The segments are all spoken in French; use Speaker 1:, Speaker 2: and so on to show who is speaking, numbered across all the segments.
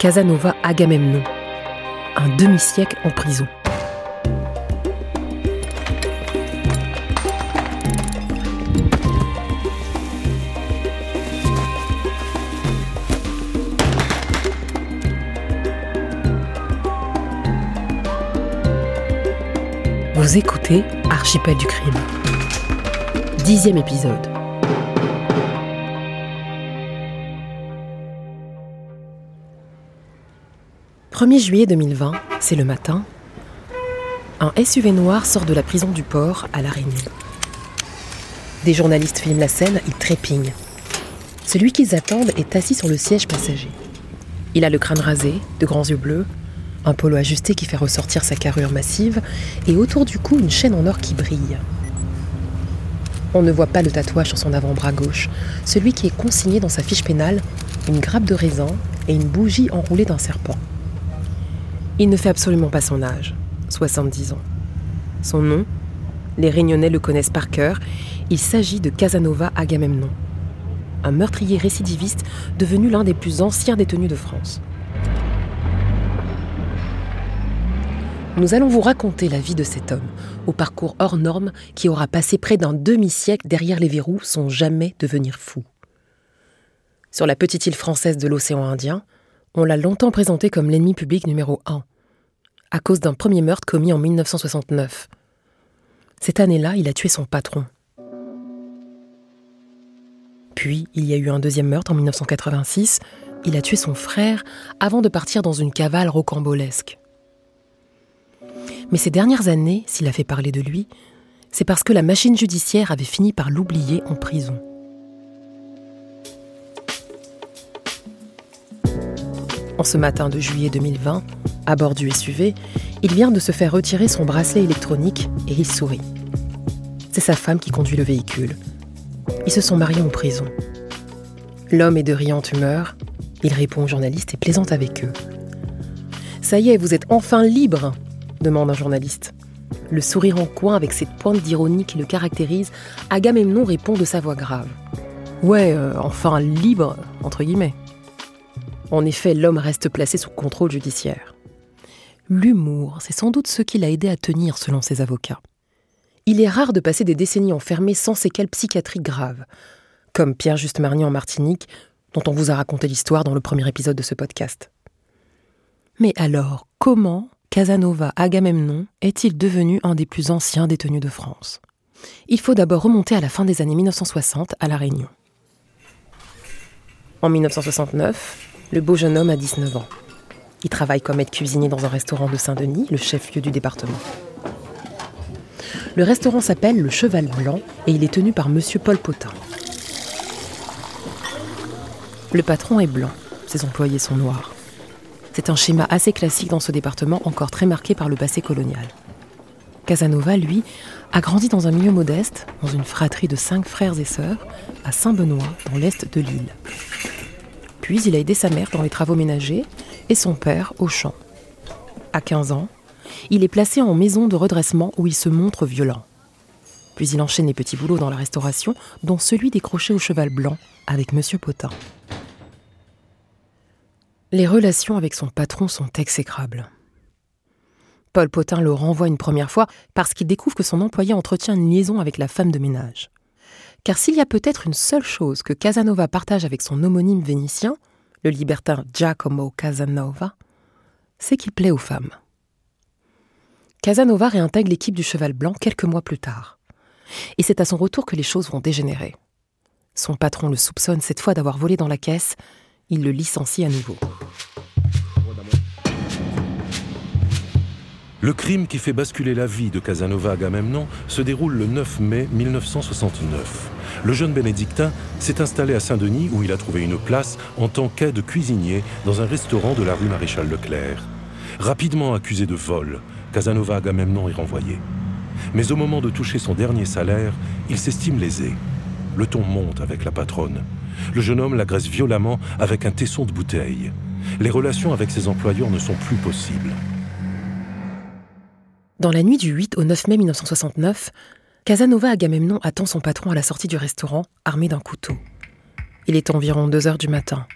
Speaker 1: Casanova Agamemnon, un demi-siècle en prison. Vous écoutez Archipel du crime. Dixième épisode. 1er juillet 2020, c'est le matin. Un SUV noir sort de la prison du port à La Réunion. Des journalistes filment la scène, ils trépignent. Celui qu'ils attendent est assis sur le siège passager. Il a le crâne rasé, de grands yeux bleus, un polo ajusté qui fait ressortir sa carrure massive et autour du cou une chaîne en or qui brille. On ne voit pas le tatouage sur son avant-bras gauche, celui qui est consigné dans sa fiche pénale, une grappe de raisin et une bougie enroulée d'un serpent. Il ne fait absolument pas son âge, 70 ans. Son nom, les Réunionnais le connaissent par cœur, il s'agit de Casanova Agamemnon, un meurtrier récidiviste devenu l'un des plus anciens détenus de France. Nous allons vous raconter la vie de cet homme, au parcours hors norme qui aura passé près d'un demi-siècle derrière les verrous sans jamais devenir fou. Sur la petite île française de l'océan Indien, on l'a longtemps présenté comme l'ennemi public numéro un à cause d'un premier meurtre commis en 1969. Cette année-là, il a tué son patron. Puis, il y a eu un deuxième meurtre en 1986. Il a tué son frère avant de partir dans une cavale rocambolesque. Mais ces dernières années, s'il a fait parler de lui, c'est parce que la machine judiciaire avait fini par l'oublier en prison. En ce matin de juillet 2020, à bord du SUV, il vient de se faire retirer son bracelet électronique et il sourit. C'est sa femme qui conduit le véhicule. Ils se sont mariés en prison. L'homme est de riante humeur, il répond aux journalistes et plaisante avec eux. Ça y est, vous êtes enfin libre demande un journaliste. Le sourire en coin avec cette pointe d'ironie qui le caractérise, Agamemnon répond de sa voix grave. Ouais, euh, enfin libre, entre guillemets. En effet, l'homme reste placé sous contrôle judiciaire. L'humour, c'est sans doute ce qui l'a aidé à tenir, selon ses avocats. Il est rare de passer des décennies enfermé sans séquelles psychiatriques graves, comme Pierre Juste Marnier en Martinique, dont on vous a raconté l'histoire dans le premier épisode de ce podcast. Mais alors, comment Casanova Agamemnon est-il devenu un des plus anciens détenus de France? Il faut d'abord remonter à la fin des années 1960 à La Réunion. En 1969, le beau jeune homme a 19 ans. Il travaille comme aide cuisinier dans un restaurant de Saint-Denis, le chef-lieu du département. Le restaurant s'appelle Le Cheval Blanc et il est tenu par monsieur Paul Potin. Le patron est blanc, ses employés sont noirs. C'est un schéma assez classique dans ce département encore très marqué par le passé colonial. Casanova, lui, a grandi dans un milieu modeste, dans une fratrie de cinq frères et sœurs, à Saint-Benoît, dans l'est de l'île. Il a aidé sa mère dans les travaux ménagers et son père au champ. À 15 ans, il est placé en maison de redressement où il se montre violent. Puis il enchaîne les petits boulots dans la restauration, dont celui décroché au cheval blanc avec Monsieur Potin. Les relations avec son patron sont exécrables. Paul Potin le renvoie une première fois parce qu'il découvre que son employé entretient une liaison avec la femme de ménage. Car s'il y a peut-être une seule chose que Casanova partage avec son homonyme vénitien, le libertin Giacomo Casanova, c'est qu'il plaît aux femmes. Casanova réintègre l'équipe du Cheval Blanc quelques mois plus tard. Et c'est à son retour que les choses vont dégénérer. Son patron le soupçonne cette fois d'avoir volé dans la caisse, il le licencie à nouveau.
Speaker 2: Le crime qui fait basculer la vie de Casanova Agamemnon se déroule le 9 mai 1969. Le jeune bénédictin s'est installé à Saint-Denis où il a trouvé une place en tant qu'aide cuisinier dans un restaurant de la rue Maréchal Leclerc. Rapidement accusé de vol, Casanova Agamemnon est renvoyé. Mais au moment de toucher son dernier salaire, il s'estime lésé. Le ton monte avec la patronne. Le jeune homme l'agresse violemment avec un tesson de bouteille. Les relations avec ses employeurs ne sont plus possibles.
Speaker 1: Dans la nuit du 8 au 9 mai 1969, Casanova Agamemnon attend son patron à la sortie du restaurant, armé d'un couteau. Il est environ 2 heures du matin.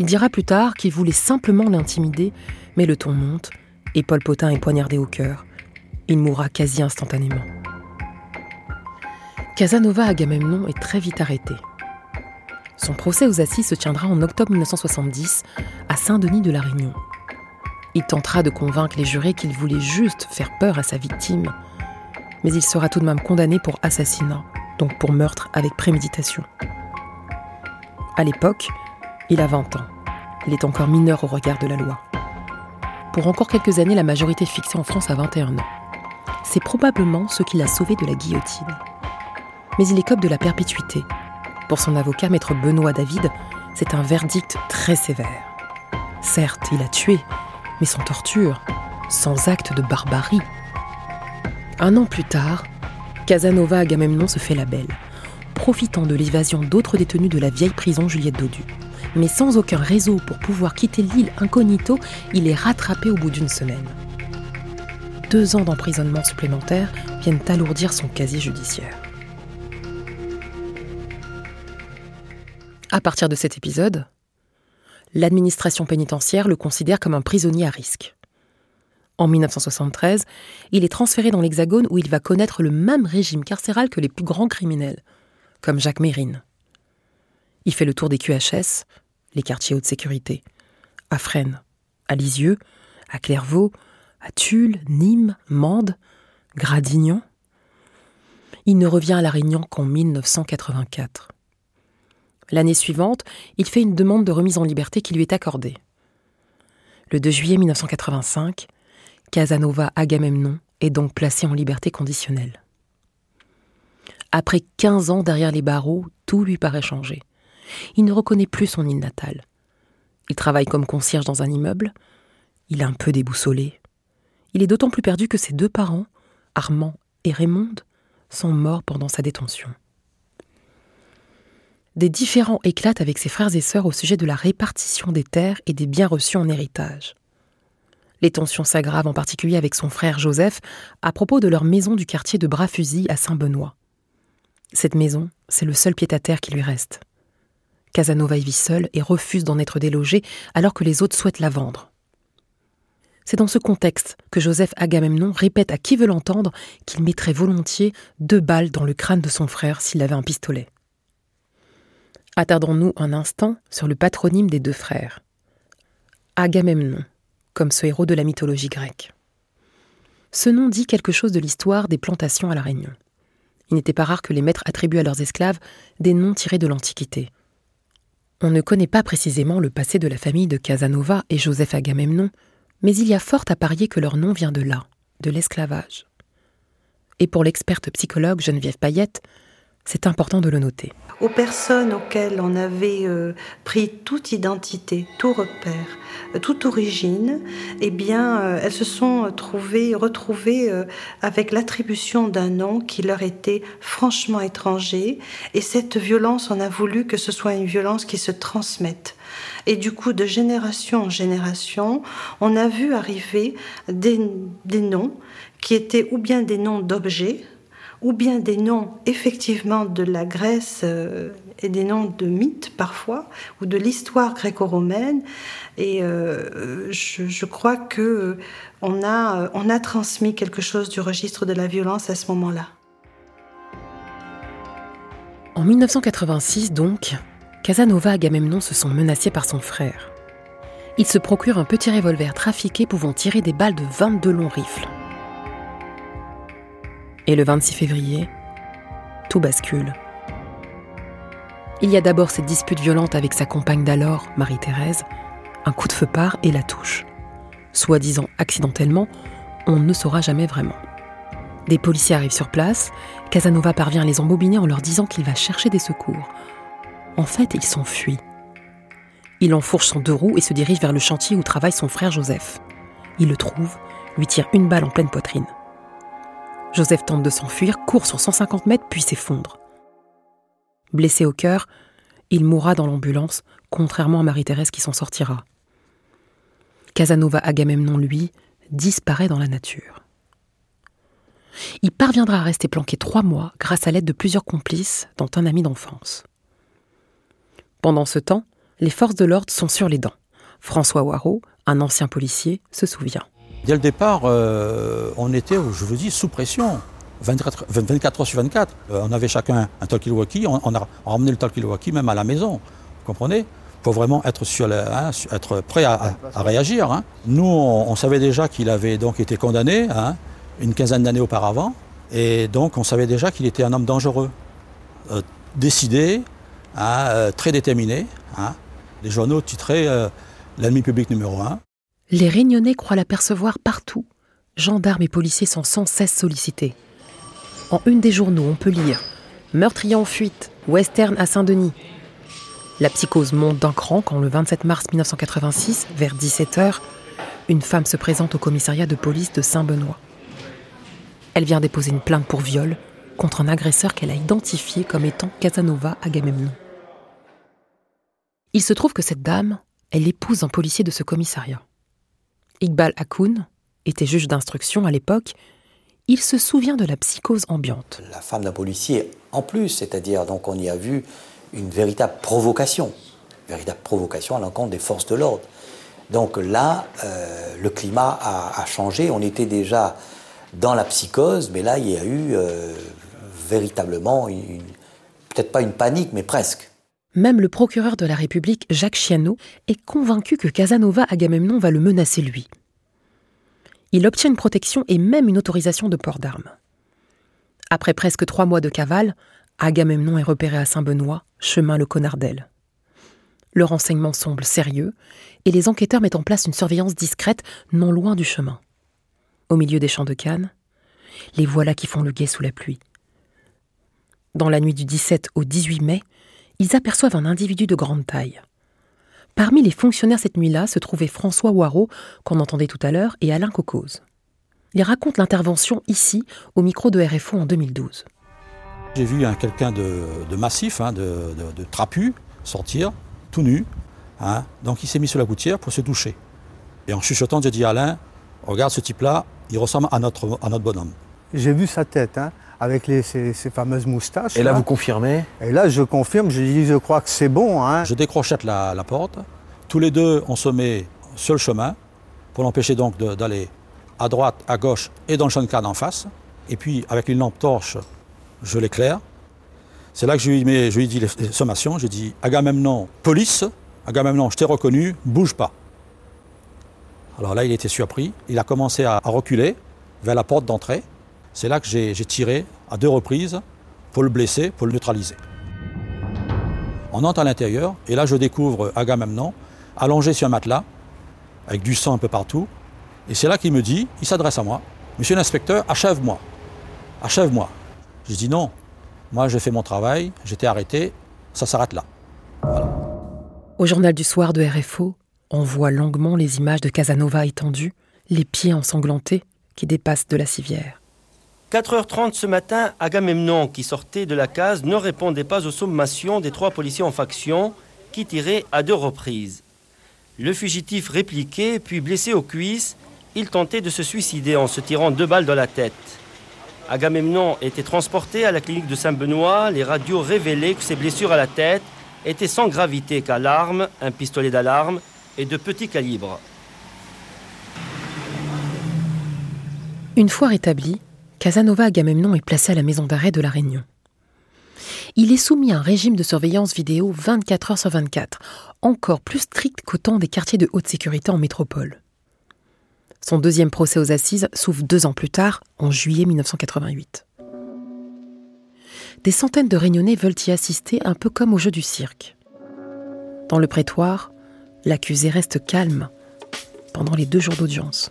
Speaker 1: Il dira plus tard qu'il voulait simplement l'intimider, mais le ton monte et Paul Potin est poignardé au cœur. Il mourra quasi instantanément. Casanova Agamemnon est très vite arrêté. Son procès aux assises se tiendra en octobre 1970 à Saint-Denis de la Réunion. Il tentera de convaincre les jurés qu'il voulait juste faire peur à sa victime, mais il sera tout de même condamné pour assassinat, donc pour meurtre avec préméditation. À l'époque, il a 20 ans. Il est encore mineur au regard de la loi. Pour encore quelques années, la majorité fixée en France à 21 ans. C'est probablement ce qui l'a sauvé de la guillotine. Mais il écope de la perpétuité. Pour son avocat, maître Benoît David, c'est un verdict très sévère. Certes, il a tué, mais sans torture, sans acte de barbarie. Un an plus tard, Casanova Agamemnon se fait la belle, profitant de l'évasion d'autres détenus de la vieille prison Juliette Dodu. Mais sans aucun réseau pour pouvoir quitter l'île incognito, il est rattrapé au bout d'une semaine. Deux ans d'emprisonnement supplémentaire viennent alourdir son casier judiciaire. À partir de cet épisode, l'administration pénitentiaire le considère comme un prisonnier à risque. En 1973, il est transféré dans l'Hexagone où il va connaître le même régime carcéral que les plus grands criminels, comme Jacques Mérine. Il fait le tour des QHS, les quartiers haute sécurité, à Fresnes, à Lisieux, à Clairvaux, à Tulle, Nîmes, Mende, Gradignan. Il ne revient à La Réunion qu'en 1984. L'année suivante, il fait une demande de remise en liberté qui lui est accordée. Le 2 juillet 1985, Casanova Agamemnon est donc placé en liberté conditionnelle. Après 15 ans derrière les barreaux, tout lui paraît changé. Il ne reconnaît plus son île natale. Il travaille comme concierge dans un immeuble. Il est un peu déboussolé. Il est d'autant plus perdu que ses deux parents, Armand et Raymond, sont morts pendant sa détention des différends éclatent avec ses frères et sœurs au sujet de la répartition des terres et des biens reçus en héritage. Les tensions s'aggravent en particulier avec son frère Joseph à propos de leur maison du quartier de Bras-Fusil à Saint-Benoît. Cette maison, c'est le seul pied-à-terre qui lui reste. Casanova y vit seul et refuse d'en être délogé alors que les autres souhaitent la vendre. C'est dans ce contexte que Joseph Agamemnon répète à qui veut l'entendre qu'il mettrait volontiers deux balles dans le crâne de son frère s'il avait un pistolet. Attardons-nous un instant sur le patronyme des deux frères. Agamemnon, comme ce héros de la mythologie grecque. Ce nom dit quelque chose de l'histoire des plantations à La Réunion. Il n'était pas rare que les maîtres attribuent à leurs esclaves des noms tirés de l'Antiquité. On ne connaît pas précisément le passé de la famille de Casanova et Joseph Agamemnon, mais il y a fort à parier que leur nom vient de là, de l'esclavage. Et pour l'experte psychologue Geneviève Payette, c'est important de le noter.
Speaker 3: Aux personnes auxquelles on avait euh, pris toute identité, tout repère, euh, toute origine, eh bien, euh, elles se sont trouvées, retrouvées avec l'attribution d'un nom qui leur était franchement étranger. Et cette violence, on a voulu que ce soit une violence qui se transmette. Et du coup, de génération en génération, on a vu arriver des noms qui étaient ou bien des noms d'objets, ou bien des noms effectivement de la Grèce euh, et des noms de mythes parfois, ou de l'histoire gréco-romaine. Et euh, je, crois que on a, on a transmis quelque chose du registre de la violence à ce moment-là.
Speaker 1: En 1986 donc, Casanova et Agamemnon se sont menacés par son frère. Il se procure un petit revolver trafiqué pouvant tirer des balles de 22 longs rifles. Et le 26 février, tout bascule. Il y a d'abord cette dispute violente avec sa compagne d'alors, Marie-Thérèse. Un coup de feu part et la touche. Soi-disant accidentellement, on ne saura jamais vraiment. Des policiers arrivent sur place, Casanova parvient à les embobiner en leur disant qu'il va chercher des secours. En fait, il s'enfuit. Il enfourche son deux roues et se dirige vers le chantier où travaille son frère Joseph. Il le trouve, lui tire une balle en pleine poitrine. Joseph tente de s'enfuir, court sur 150 mètres puis s'effondre. Blessé au cœur, il mourra dans l'ambulance, contrairement à Marie-Thérèse qui s'en sortira. Casanova Agamemnon, lui, disparaît dans la nature. Il parviendra à rester planqué trois mois grâce à l'aide de plusieurs complices, dont un ami d'enfance. Pendant ce temps, Les forces de l'ordre sont sur les dents. François Waro, un ancien policier, se souvient.
Speaker 4: Dès le départ, euh, on était, je vous dis, sous pression. 24, 24 heures sur 24. Euh, on avait chacun un talkie-walkie. On, on, a ramené le talkie-walkie même à la maison. Vous comprenez? Pour vraiment être, sur hein, être prêt à, réagir. Hein. Nous, on, savait déjà qu'il avait donc été condamné hein, une quinzaine d'années auparavant. Et donc, on savait déjà qu'il était un homme dangereux. Euh, décidé, très déterminé. Les journaux titraient L'ennemi public numéro un.
Speaker 1: Les Réunionnais croient l'apercevoir partout. Gendarmes et policiers sont sans cesse sollicités. En une des journaux, on peut lire Meurtrier en fuite, western à Saint-Denis. La psychose monte d'un cran quand le 27 mars 1986, vers 17h, une femme se présente au commissariat de police de Saint-Benoît. Elle vient déposer une plainte pour viol contre un agresseur qu'elle a identifié comme étant Casanova Agamemnon. Il se trouve que cette dame est l'épouse d'un policier de ce commissariat. Iqbal Akoun était juge d'instruction à l'époque. Il se souvient de la psychose ambiante.
Speaker 5: La femme d'un policier en plus, c'est-à-dire donc on y a vu une véritable provocation, véritable provocation à l'encontre des forces de l'ordre. Donc là, euh, le climat a, a, changé. On était déjà dans la psychose, mais là, il y a eu euh, véritablement, peut-être pas une panique, mais presque.
Speaker 1: Même le procureur de la République, Jacques Chiano, est convaincu que Casanova Agamemnon va le menacer lui. Il obtient une protection et même une autorisation de port d'armes. Après presque trois mois de cavale, Agamemnon est repéré à Saint-Benoît, chemin le Conardel. Le renseignement semble sérieux et les enquêteurs mettent en place une surveillance discrète non loin du chemin. Au milieu des champs de canne, les voilà qui font le guet sous la pluie. Dans la nuit du 17 au 18 mai, ils aperçoivent un individu de grande taille. Parmi les fonctionnaires cette nuit-là se trouvaient François Waro, qu'on entendait tout à l'heure, et Alain Cocose. Ils racontent l'intervention ici, au micro de RFO en 2012.
Speaker 4: J'ai vu hein, quelqu'un de, de, massif, hein, de, de, de, trapu, sortir, tout nu. Hein. Donc il s'est mis sur la gouttière pour se toucher. Et en chuchotant, j'ai dit à Alain, regarde ce type-là, il ressemble à notre, à notre bonhomme.
Speaker 6: J'ai vu sa tête, hein, avec les, ces, ces, fameuses moustaches.
Speaker 7: Et là, là, vous confirmez
Speaker 6: Et là, je confirme, je dis, je crois que c'est bon. Hein.
Speaker 4: Je décrochette la, la, porte. Tous les deux, on se met sur le chemin pour l'empêcher donc d'aller à droite, à gauche et dans le champ de en face. Et puis, avec une lampe torche, je l'éclaire. C'est là que je lui, mets, je lui dis les sommations. Je dis Agamemnon, police. Agamemnon, je t'ai reconnu, bouge pas. Alors là, il était surpris. Il a commencé à, à reculer vers la porte d'entrée. C'est là que j'ai tiré à deux reprises pour le blesser, pour le neutraliser. On entre à l'intérieur et là je découvre Agamemnon allongé sur un matelas avec du sang un peu partout. Et c'est là qu'il me dit, il s'adresse à moi, Monsieur l'inspecteur, achève-moi. Achève-moi. Je dis non, moi j'ai fait mon travail, j'étais arrêté, ça s'arrête là.
Speaker 1: Au journal du soir de RFO, on voit longuement les images de Casanova étendu, les pieds ensanglantés qui dépassent de la civière.
Speaker 8: 4h30 ce matin, Agamemnon, qui sortait de la case, ne répondait pas aux sommations des trois policiers en faction qui tiraient à deux reprises. Le fugitif répliquait, puis blessé aux cuisses, il tentait de se suicider en se tirant deux balles dans la tête. Agamemnon était transporté à la clinique de Saint-Benoît. Les radios révélaient que ses blessures à la tête étaient sans gravité qu'à l'arme, un pistolet d'alarme et de petit calibre.
Speaker 1: Une fois rétabli, Casanova Agamemnon est placé à la maison d'arrêt de La Réunion. Il est soumis à un régime de surveillance vidéo 24 heures sur 24, encore plus strict qu'au temps des quartiers de haute sécurité en métropole. Son deuxième procès aux assises s'ouvre deux ans plus tard, en juillet 1988. Des centaines de réunionnais veulent y assister un peu comme au jeu du cirque. Dans le prétoire, l'accusé reste calme pendant les deux jours d'audience.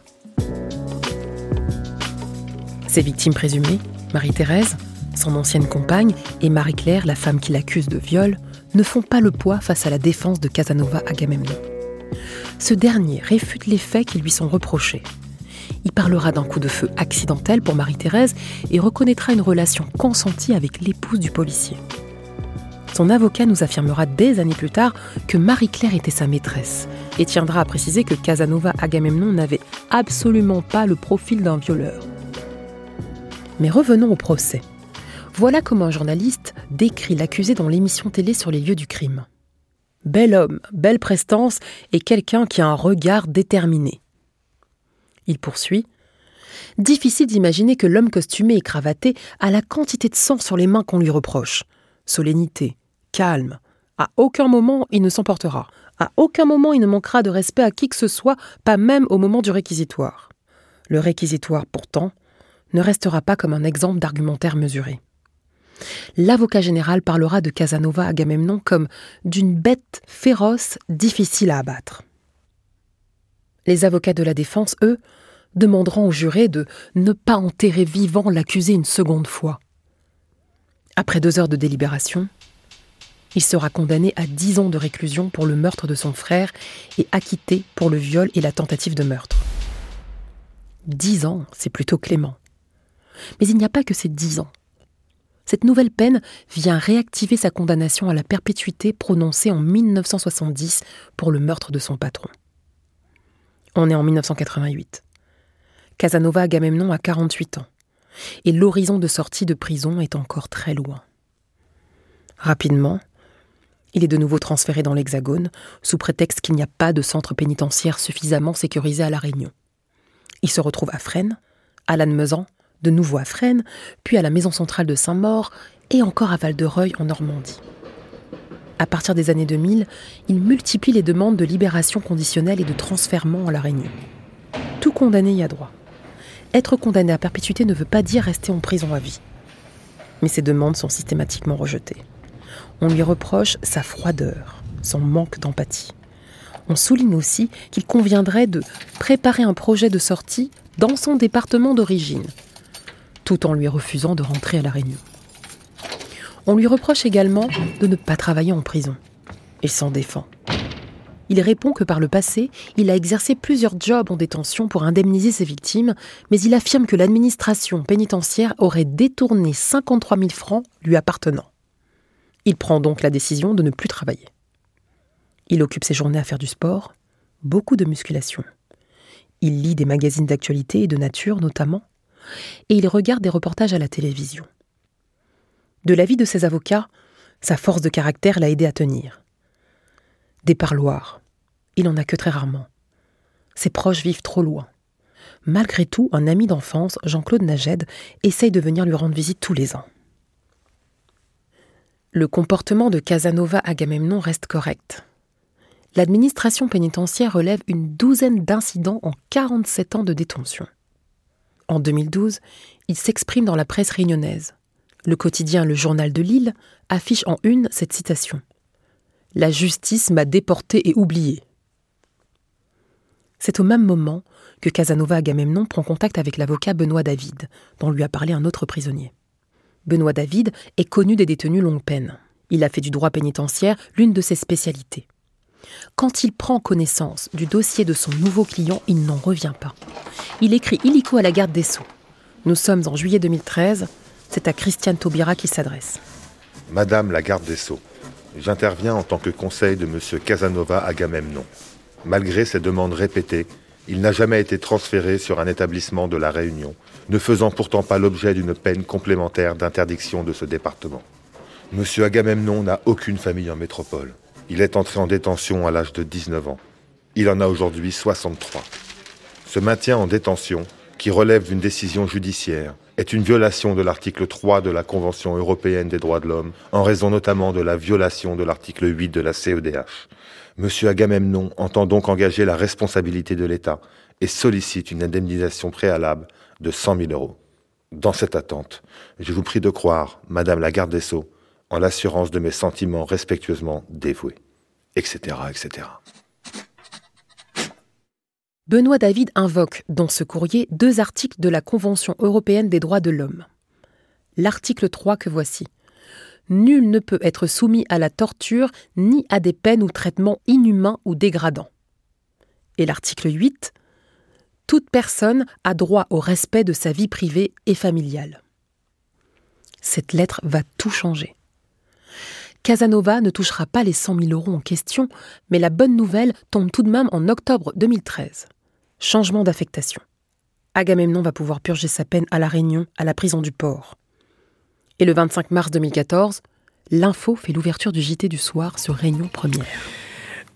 Speaker 1: Ses victimes présumées, Marie-Thérèse, son ancienne compagne, et Marie-Claire, la femme qui l'accuse de viol, ne font pas le poids face à la défense de Casanova Agamemnon. Ce dernier réfute les faits qui lui sont reprochés. Il parlera d'un coup de feu accidentel pour Marie-Thérèse et reconnaîtra une relation consentie avec l'épouse du policier. Son avocat nous affirmera des années plus tard que Marie-Claire était sa maîtresse et tiendra à préciser que Casanova Agamemnon n'avait absolument pas le profil d'un violeur. Mais revenons au procès. Voilà comment un journaliste décrit l'accusé dans l'émission télé sur les lieux du crime. Bel homme, belle prestance et quelqu'un qui a un regard déterminé. Il poursuit. Difficile d'imaginer que l'homme costumé et cravaté a la quantité de sang sur les mains qu'on lui reproche. Solennité, calme. À aucun moment il ne s'emportera. À aucun moment il ne manquera de respect à qui que ce soit, pas même au moment du réquisitoire. Le réquisitoire, pourtant, ne restera pas comme un exemple d'argumentaire mesuré. L'avocat général parlera de Casanova Agamemnon comme d'une bête féroce difficile à abattre. Les avocats de la défense, eux, demanderont au juré de ne pas enterrer vivant l'accusé une seconde fois. Après deux heures de délibération, il sera condamné à dix ans de réclusion pour le meurtre de son frère et acquitté pour le viol et la tentative de meurtre. Dix ans, c'est plutôt clément. Mais il n'y a pas que ces dix ans. Cette nouvelle peine vient réactiver sa condamnation à la perpétuité prononcée en 1970 pour le meurtre de son patron. On est en 1988. Casanova Agamemnon a 48 ans, et l'horizon de sortie de prison est encore très loin. Rapidement, il est de nouveau transféré dans l'Hexagone, sous prétexte qu'il n'y a pas de centre pénitentiaire suffisamment sécurisé à La Réunion. Il se retrouve à Fresnes, à Lannemezan, de nouveau à Fresnes, puis à la maison centrale de Saint-Maur et encore à Val-de-Reuil en Normandie. À partir des années 2000, il multiplie les demandes de libération conditionnelle et de transfèrement à La Réunion. Tout condamné y a droit. Être condamné à perpétuité ne veut pas dire rester en prison à vie. Mais ces demandes sont systématiquement rejetées. On lui reproche sa froideur, son manque d'empathie. On souligne aussi qu'il conviendrait de préparer un projet de sortie dans son département d'origine, tout en lui refusant de rentrer à La Réunion. On lui reproche également de ne pas travailler en prison. Il s'en défend. Il répond que par le passé, il a exercé plusieurs jobs en détention pour indemniser ses victimes, mais il affirme que l'administration pénitentiaire aurait détourné 53 000 francs lui appartenant. Il prend donc la décision de ne plus travailler. Il occupe ses journées à faire du sport, beaucoup de musculation. Il lit des magazines d'actualité et de nature notamment, et il regarde des reportages à la télévision. De l'avis de ses avocats, sa force de caractère l'a aidé à tenir. Des parloirs, il n'en a que très rarement. Ses proches vivent trop loin. Malgré tout, un ami d'enfance, Jean-Claude Naged, essaye de venir lui rendre visite tous les ans. Le comportement de Casanova Agamemnon reste correct l'administration pénitentiaire relève une douzaine d'incidents en 47 ans de détention. En 2012, il s'exprime dans la presse réunionnaise. Le quotidien Le Journal de Lille affiche en une cette citation. La justice m'a déporté et oublié. C'est au même moment que Casanova Agamemnon prend contact avec l'avocat Benoît David, dont lui a parlé un autre prisonnier. Benoît David est connu des détenus longue peine. Il a fait du droit pénitentiaire l'une de ses spécialités. Quand il prend connaissance du dossier de son nouveau client, il n'en revient pas. Il écrit illico à la garde des Sceaux. Nous sommes en juillet 2013. C'est à Christiane Taubira qu'il s'adresse.
Speaker 7: Madame la garde des Sceaux, j'interviens en tant que conseil de M. Casanova Agamemnon. Malgré ses demandes répétées, il n'a jamais été transféré sur un établissement de la Réunion, ne faisant pourtant pas l'objet d'une peine complémentaire d'interdiction de ce département. Monsieur Agamemnon n'a aucune famille en métropole. Il est entré en détention à l'âge de 19 ans. Il en a aujourd'hui 63. Ce maintien en détention, qui relève d'une décision judiciaire, est une violation de l'article 3 de la Convention européenne des droits de l'homme, en raison notamment de la violation de l'article 8 de la CEDH. Monsieur Agamemnon entend donc engager la responsabilité de l'État et sollicite une indemnisation préalable de 100 000 euros. Dans cette attente, je vous prie de croire, Madame la garde des Sceaux, en l'assurance de mes sentiments respectueusement dévoués, etc., etc.
Speaker 1: Benoît David invoque dans ce courrier deux articles de la Convention européenne des droits de l'homme. L'article 3 que voici. Nul ne peut être soumis à la torture ni à des peines ou traitements inhumains ou dégradants. Et l'article 8. Toute personne a droit au respect de sa vie privée et familiale. Cette lettre va tout changer. Casanova ne touchera pas les 100 000 euros en question, mais la bonne nouvelle tombe tout de même en octobre 2013. Changement d'affectation. Agamemnon va pouvoir purger sa peine à La Réunion, à la prison du port. Et le 25 mars 2014, l'info fait l'ouverture du JT du soir sur Réunion Première.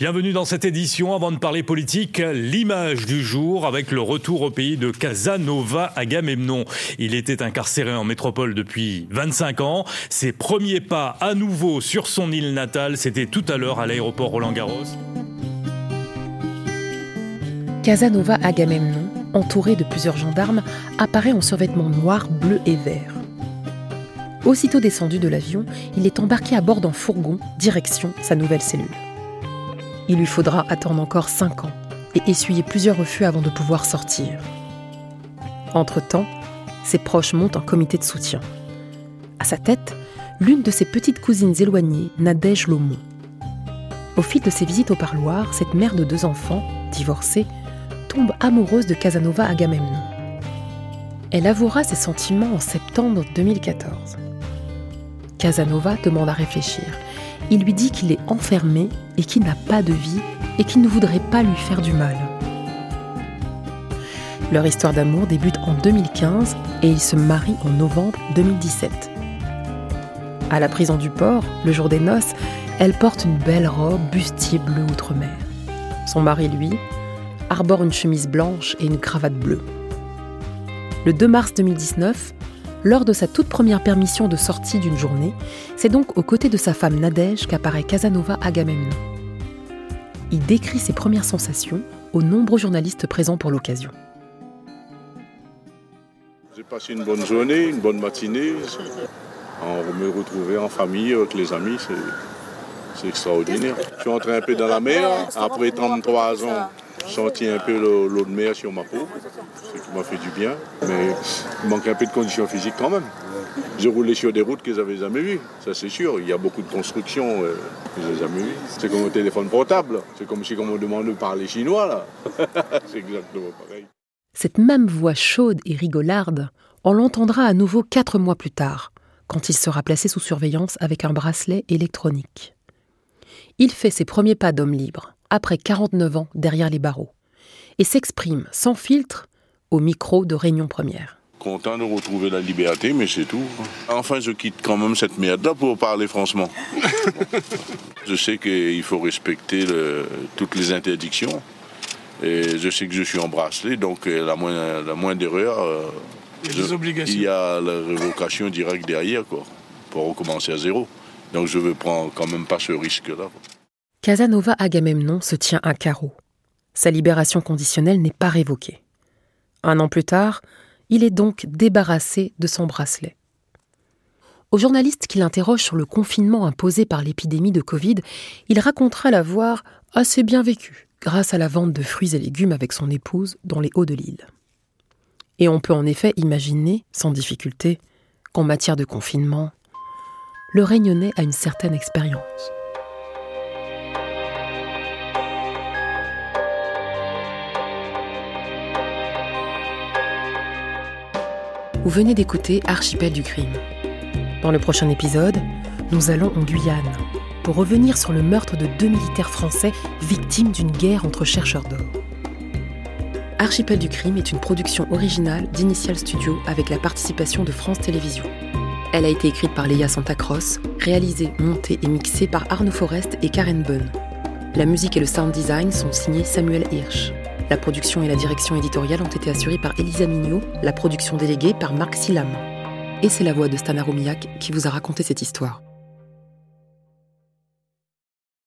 Speaker 9: Bienvenue dans cette édition. Avant de parler politique, l'image du jour avec le retour au pays de Casanova Agamemnon. Il était incarcéré en métropole depuis 25 ans. Ses premiers pas à nouveau sur son île natale, c'était tout à l'heure à l'aéroport Roland-Garros.
Speaker 1: Casanova Agamemnon, entouré de plusieurs gendarmes, apparaît en survêtement noir, bleu et vert. Aussitôt descendu de l'avion, il est embarqué à bord d'un fourgon, direction sa nouvelle cellule. Il lui faudra attendre encore cinq ans et essuyer plusieurs refus avant de pouvoir sortir. Entre-temps, ses proches montent un comité de soutien. À sa tête, l'une de ses petites cousines éloignées, Nadège Lomont. Au fil de ses visites au parloir, cette mère de deux enfants, divorcée, tombe amoureuse de Casanova Agamemnon. Elle avouera ses sentiments en septembre 2014. Casanova demande à réfléchir il lui dit qu'il est enfermé et qu'il n'a pas de vie et qu'il ne voudrait pas lui faire du mal. Leur histoire d'amour débute en 2015 et ils se marient en novembre 2017. À la prison du port, le jour des noces, elle porte une belle robe bustier bleu outre-mer. Son mari, lui, arbore une chemise blanche et une cravate bleue. Le 2 mars 2019, lors de sa toute première permission de sortie d'une journée, c'est donc aux côtés de sa femme Nadège qu'apparaît Casanova Agamemnon. Il décrit ses premières sensations aux nombreux journalistes présents pour l'occasion.
Speaker 10: J'ai passé une bonne journée, une bonne matinée. On me retrouver en famille avec les amis, c'est extraordinaire. Je suis entré un peu dans la mer. Après 33 ans, senti un peu l'eau de mer sur ma peau, ce qui m'a fait du bien. Mais il manque un peu de conditions physiques quand même. J'ai roulé sur des routes que j'avais jamais vues, ça c'est sûr. Il y a beaucoup de constructions euh, que j'ai jamais vues. C'est comme au téléphone portable. C'est comme si on me demande de parler chinois là. c'est exactement pareil.
Speaker 1: Cette même voix chaude et rigolarde, on l'entendra à nouveau quatre mois plus tard, quand il sera placé sous surveillance avec un bracelet électronique. Il fait ses premiers pas d'homme libre après 49 ans derrière les barreaux, et s'exprime sans filtre au micro de Réunion Première.
Speaker 10: Content de retrouver la liberté, mais c'est tout. Enfin, je quitte quand même cette merde-là pour parler franchement. je sais qu'il faut respecter toutes les interdictions. Et je sais que je suis en bracelet, donc euh, la moindre, la moindre erreur, euh, il y a la révocation directe derrière, quoi, pour recommencer à zéro. Donc je ne prendre quand même pas ce risque-là.
Speaker 1: Casanova Agamemnon se tient à carreau. Sa libération conditionnelle n'est pas révoquée. Un an plus tard, il est donc débarrassé de son bracelet. Au journaliste qui l'interroge sur le confinement imposé par l'épidémie de Covid, il racontera l'avoir assez bien vécu grâce à la vente de fruits et légumes avec son épouse dans les hauts de l'île. Et on peut en effet imaginer, sans difficulté, qu'en matière de confinement, le Réunionnais a une certaine expérience. Vous venez d'écouter Archipel du crime. Dans le prochain épisode, nous allons en Guyane pour revenir sur le meurtre de deux militaires français victimes d'une guerre entre chercheurs d'or. Archipel du crime est une production originale d'Initial Studio avec la participation de France Télévisions. Elle a été écrite par Léa Santacross, réalisée, montée et mixée par Arnaud Forest et Karen Bunn. La musique et le sound design sont signés Samuel Hirsch. La production et la direction éditoriale ont été assurées par Elisa Mignot, la production déléguée par Marc Silam. Et c'est la voix de Stana Romiak qui vous a raconté cette histoire.